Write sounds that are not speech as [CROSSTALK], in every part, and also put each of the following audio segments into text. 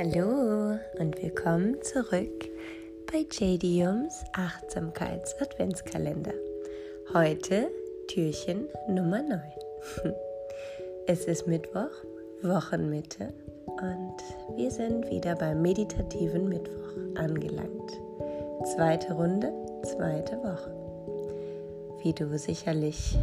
Hallo und willkommen zurück bei JDums Achtsamkeits-Adventskalender. Heute Türchen Nummer 9. [LAUGHS] Es ist Mittwoch, Wochenmitte und wir sind wieder beim meditativen Mittwoch angelangt. Zweite Runde, zweite Woche. Wie du sicherlich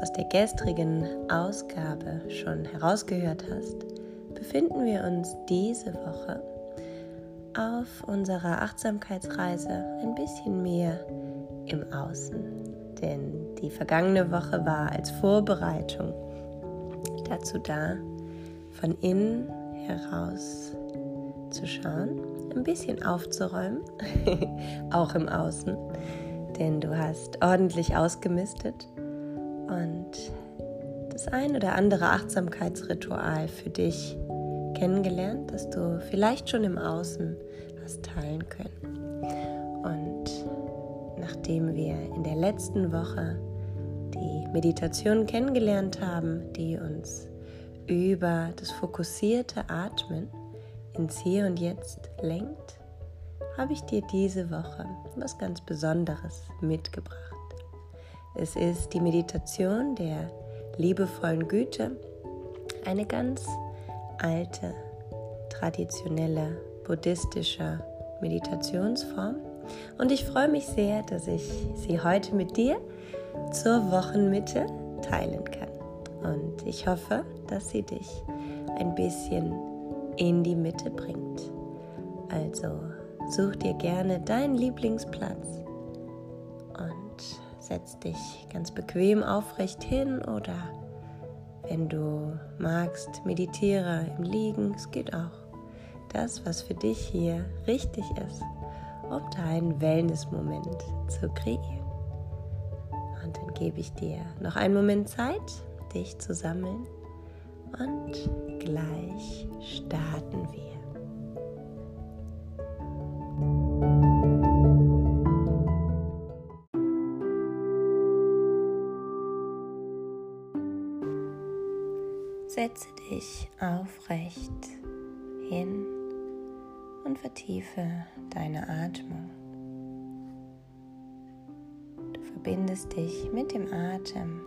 aus der gestrigen Ausgabe schon herausgehört hast, befinden wir uns diese Woche auf unserer Achtsamkeitsreise ein bisschen mehr im Außen. Denn die vergangene Woche war als Vorbereitung dazu da, von innen heraus zu schauen, ein bisschen aufzuräumen, [LAUGHS] auch im Außen, denn du hast ordentlich ausgemistet und das ein oder andere Achtsamkeitsritual für dich kennengelernt, das du vielleicht schon im Außen hast teilen können. Und nachdem wir in der letzten Woche die Meditation kennengelernt haben, die uns über das fokussierte Atmen ins Hier und Jetzt lenkt, habe ich dir diese Woche was ganz Besonderes mitgebracht. Es ist die Meditation der liebevollen Güte, eine ganz alte, traditionelle buddhistische Meditationsform. Und ich freue mich sehr, dass ich sie heute mit dir zur Wochenmitte teilen kann. Und ich hoffe, dass sie dich ein bisschen in die Mitte bringt. Also such dir gerne deinen Lieblingsplatz setz dich ganz bequem aufrecht hin oder wenn du magst, meditiere im Liegen, es geht auch. Das, was für dich hier richtig ist, um deinen Wellness-Moment zu kreieren. Und dann gebe ich dir noch einen Moment Zeit, dich zu sammeln und gleich starten wir. Setze dich aufrecht hin und vertiefe deine Atmung. Du verbindest dich mit dem Atem,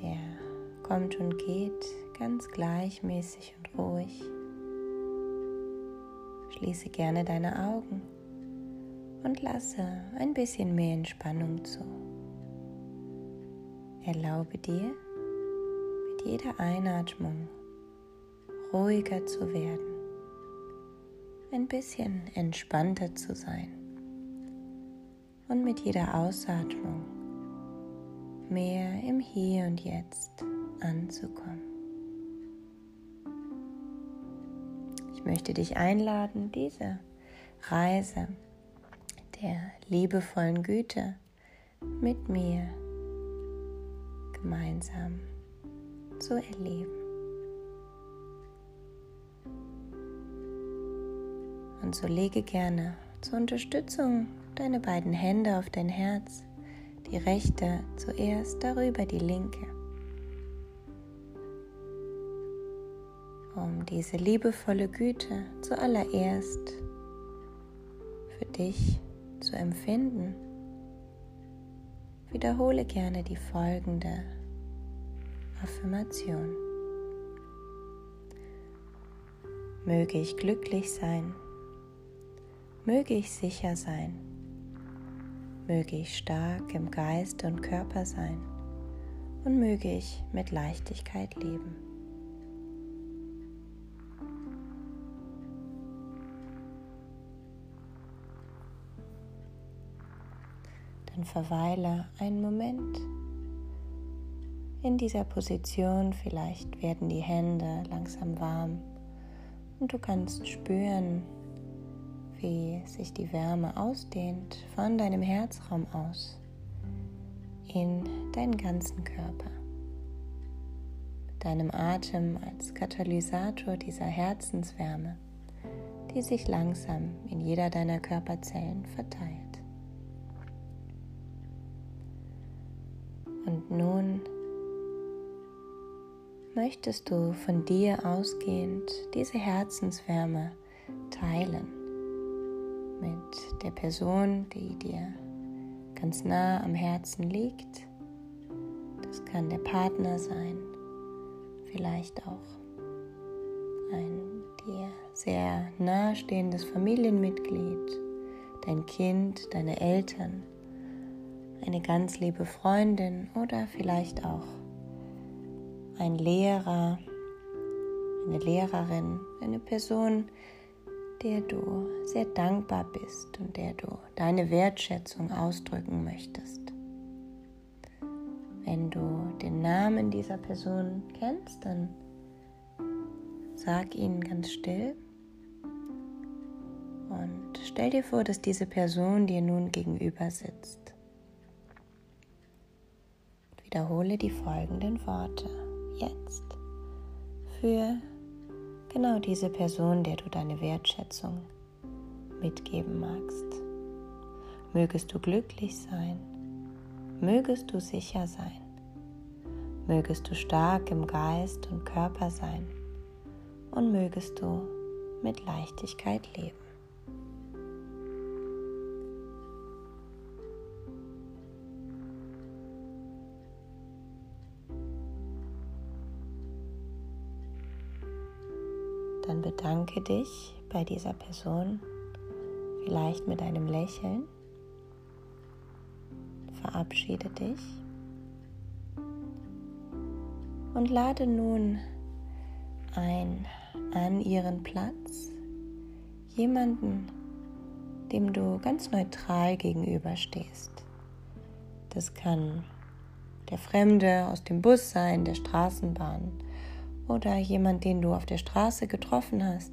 der kommt und geht ganz gleichmäßig und ruhig. Schließe gerne deine Augen und lasse ein bisschen mehr Entspannung zu. Erlaube dir, jeder Einatmung ruhiger zu werden, ein bisschen entspannter zu sein und mit jeder Ausatmung mehr im Hier und Jetzt anzukommen. Ich möchte dich einladen, diese Reise der liebevollen Güte mit mir gemeinsam zu erleben. Und so lege gerne zur Unterstützung deine beiden Hände auf dein Herz, die rechte zuerst, darüber die linke. Um diese liebevolle Güte zuallererst für dich zu empfinden, wiederhole gerne die folgende Affirmation. Möge ich glücklich sein, möge ich sicher sein, möge ich stark im Geist und Körper sein und möge ich mit Leichtigkeit leben. Dann verweile einen Moment in dieser Position. Vielleicht werden die Hände langsam warm und du kannst spüren, wie sich die Wärme ausdehnt von deinem Herzraum aus in deinen ganzen Körper. Mit deinem Atem als Katalysator dieser Herzenswärme, die sich langsam in jeder deiner Körperzellen verteilt. Und nun möchtest du von dir ausgehend diese Herzenswärme teilen mit der Person, die dir ganz nah am Herzen liegt. Das kann der Partner sein, vielleicht auch ein dir sehr nahestehendes Familienmitglied, dein Kind, deine Eltern, eine ganz liebe Freundin oder vielleicht auch ein Lehrer, eine Lehrerin, eine Person, der du sehr dankbar bist und der du deine Wertschätzung ausdrücken möchtest. Wenn du den Namen dieser Person kennst, dann sag ihn ganz still und stell dir vor, dass diese Person dir nun gegenüber sitzt. Wiederhole die folgenden Worte jetzt für genau diese Person, der du deine Wertschätzung mitgeben magst. Mögest du glücklich sein, mögest du sicher sein, mögest du stark im Geist und Körper sein und mögest du mit Leichtigkeit leben. Bedanke dich bei dieser Person, vielleicht mit einem Lächeln. Verabschiede dich und lade nun ein an ihren Platz jemanden, dem du ganz neutral gegenüberstehst. Das kann der Fremde aus dem Bus sein, der Straßenbahn oder jemand, den du auf der Straße getroffen hast.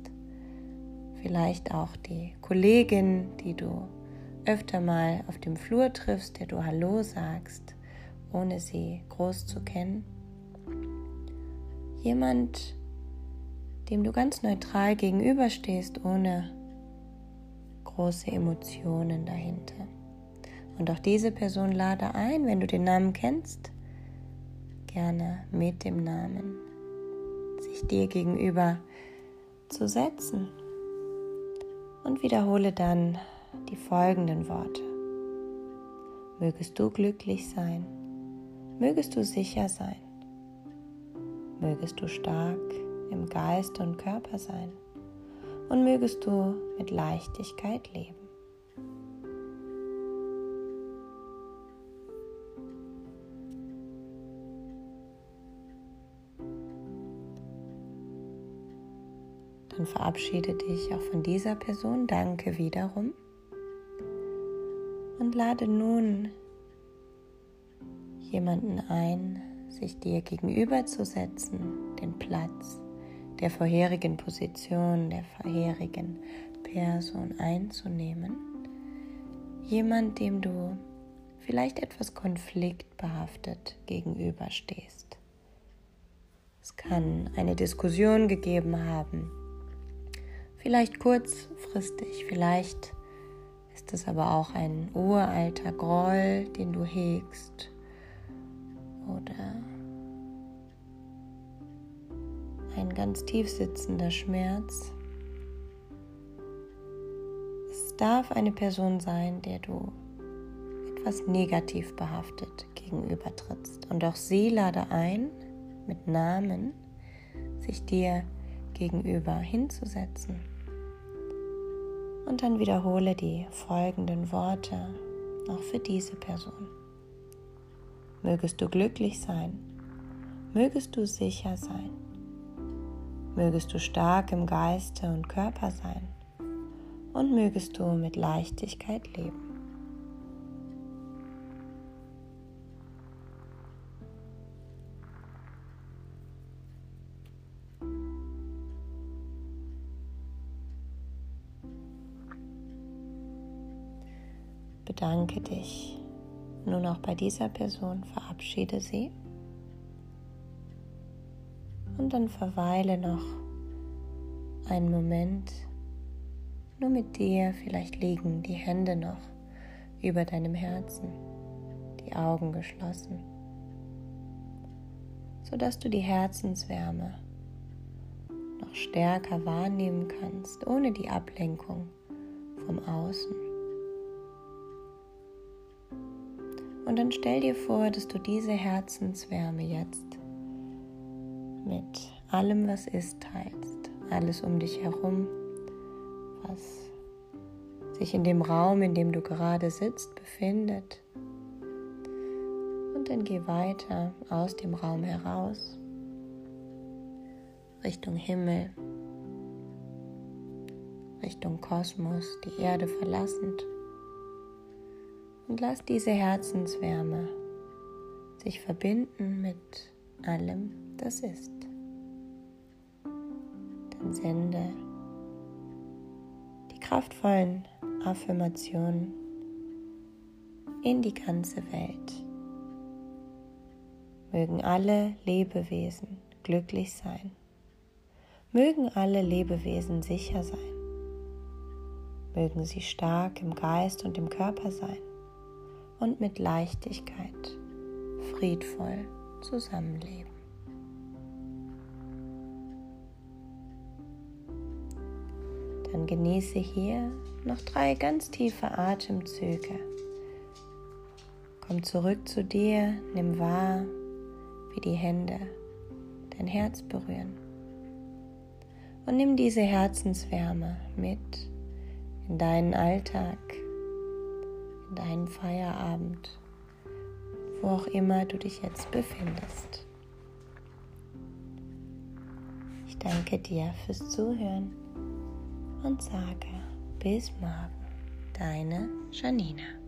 Vielleicht auch die Kollegin, die du öfter mal auf dem Flur triffst, der du Hallo sagst, ohne sie groß zu kennen. Jemand, dem du ganz neutral gegenüberstehst, ohne große Emotionen dahinter. Und auch diese Person lade ein, wenn du den Namen kennst, gerne mit dem Namen dir gegenüber zu setzen. Und wiederhole dann die folgenden Worte. Mögest du glücklich sein, mögest du sicher sein, mögest du stark im Geist und Körper sein und mögest du mit Leichtigkeit leben. Dann verabschiede dich auch von dieser Person. Danke wiederum. Und lade nun jemanden ein, sich dir gegenüberzusetzen, den Platz der vorherigen Position, der vorherigen Person einzunehmen. Jemand, dem du vielleicht etwas konfliktbehaftet gegenüberstehst. Es kann eine Diskussion gegeben haben Vielleicht kurzfristig, vielleicht ist es aber auch ein uralter Groll, den du hegst oder ein ganz tief sitzender Schmerz. Es darf eine Person sein, der du etwas negativ behaftet gegenübertrittst. Und auch sie lade ein, mit Namen sich dir gegenüber hinzusetzen und dann wiederhole die folgenden Worte auch für diese Person. Mögest du glücklich sein, mögest du sicher sein, mögest du stark im Geiste und Körper sein und mögest du mit Leichtigkeit leben. Bedanke dich nun auch bei dieser Person, verabschiede sie und dann verweile noch einen Moment nur mit dir. Vielleicht liegen die Hände noch über deinem Herzen, die Augen geschlossen, sodass du die Herzenswärme noch stärker wahrnehmen kannst, ohne die Ablenkung vom Außen. Und dann stell dir vor, dass du diese Herzenswärme jetzt mit allem, was ist, teilst. Alles um dich herum, was sich in dem Raum, in dem du gerade sitzt, befindet. Und dann geh weiter aus dem Raum heraus, Richtung Himmel, Richtung Kosmos, die Erde verlassend. Und lass diese Herzenswärme sich verbinden mit allem, das ist. Dann sende die kraftvollen Affirmationen in die ganze Welt. Mögen alle Lebewesen glücklich sein. Mögen alle Lebewesen sicher sein. Mögen sie stark im Geist und im Körper sein und mit Leichtigkeit friedvoll zusammenleben. Dann genieße hier noch drei ganz tiefe Atemzüge. Komm zurück zu dir, nimm wahr, wie die Hände dein Herz berühren. Und nimm diese Herzenswärme mit in deinen Alltag, deinen Feierabend, wo auch immer du dich jetzt befindest. Ich danke dir fürs Zuhören und sage bis morgen, deine Janina.